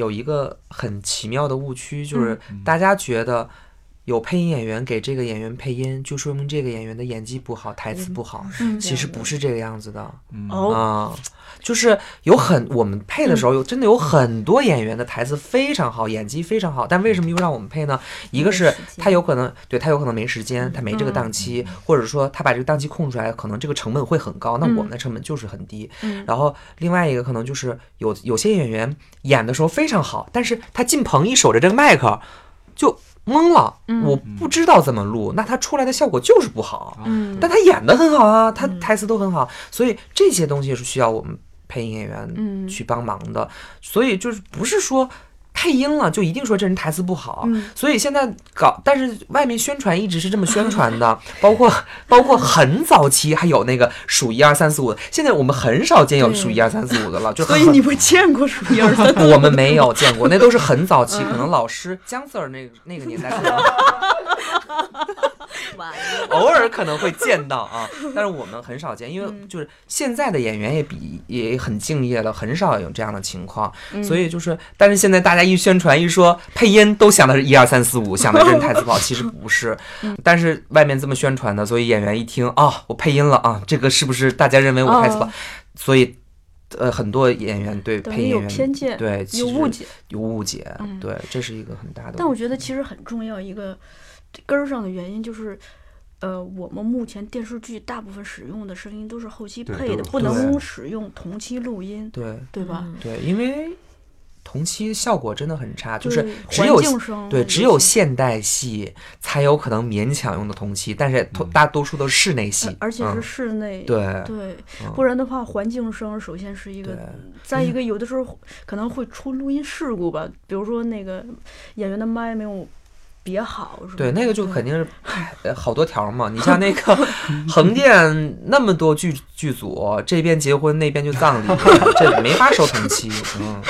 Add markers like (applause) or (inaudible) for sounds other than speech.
有一个很奇妙的误区，就是嗯大家觉得有配音演员给这个演员配音，就说明这个演员的演技不好，台词不好。嗯其实不是这个样子的啊、就是有很我们配的时候有真的有很多演员的台词非常好，演技非常好，但为什么又让我们配呢？一个是他有可能对他有可能没时间，他没这个档期，或者说他把这个档期空出来，可能这个成本会很高，那我们的成本就是很低。嗯然后另外一个可能就是有有些演员演的时候非常好，但是他进棚一守着这个麦克就懵了，嗯。我不知道怎么录，那他出来的效果就是不好。嗯。但他演的很好啊，他台词都很好，所以这些东西是需要我们配音演员嗯。去帮忙的。所以就是不是说配音了就一定说这人台词不好。嗯所以现在搞，但是外面宣传一直是这么宣传的，(laughs) 包括包括很早期还有那个数一二三四五，现在我们很少见有数一二三四五的了，就所以你们见过数一二三？(laughs) 我们没有见过，那都是很早期，(laughs) 可能老师姜 Sir 那个那个年代可能 (laughs) 偶尔可能会见到啊，(laughs) 但是我们很少见，因为就是现在的演员也比也很敬业了，很少有这样的情况，所以就是，但是现在大家一宣传一说配音，都想的是一二三四五，(laughs) 想的这人台词不好，其实不是，但是外面这么宣传的，所以演员一听啊、我配音了啊，这个是不是大家认为我台词不好？哦。所以。呃，很多演员对配音演员偏见，对有误解。有误解，嗯对，这是一个很大的。但我觉得其实很重要一个根儿上的原因就是。呃，我们目前电视剧大部分使用的声音都是后期配的，不能使用同期录音，对对吧？嗯对，因为同期效果真的很差，就是只有对只有现代戏才有可能勉强用的同期，但是大多数都是室内戏呃，而且是嗯室内，对对，嗯不然的话，环境声首先是一个，再一个有的时候可能会出录音事故吧，比如说那个演员的麦没有别好，是吧？对，那个就肯定是 (laughs) 呃好多条嘛。你像那个 (laughs) 横店那么多剧剧组，这边结婚那边就葬礼，(laughs) 这没法收同期。嗯，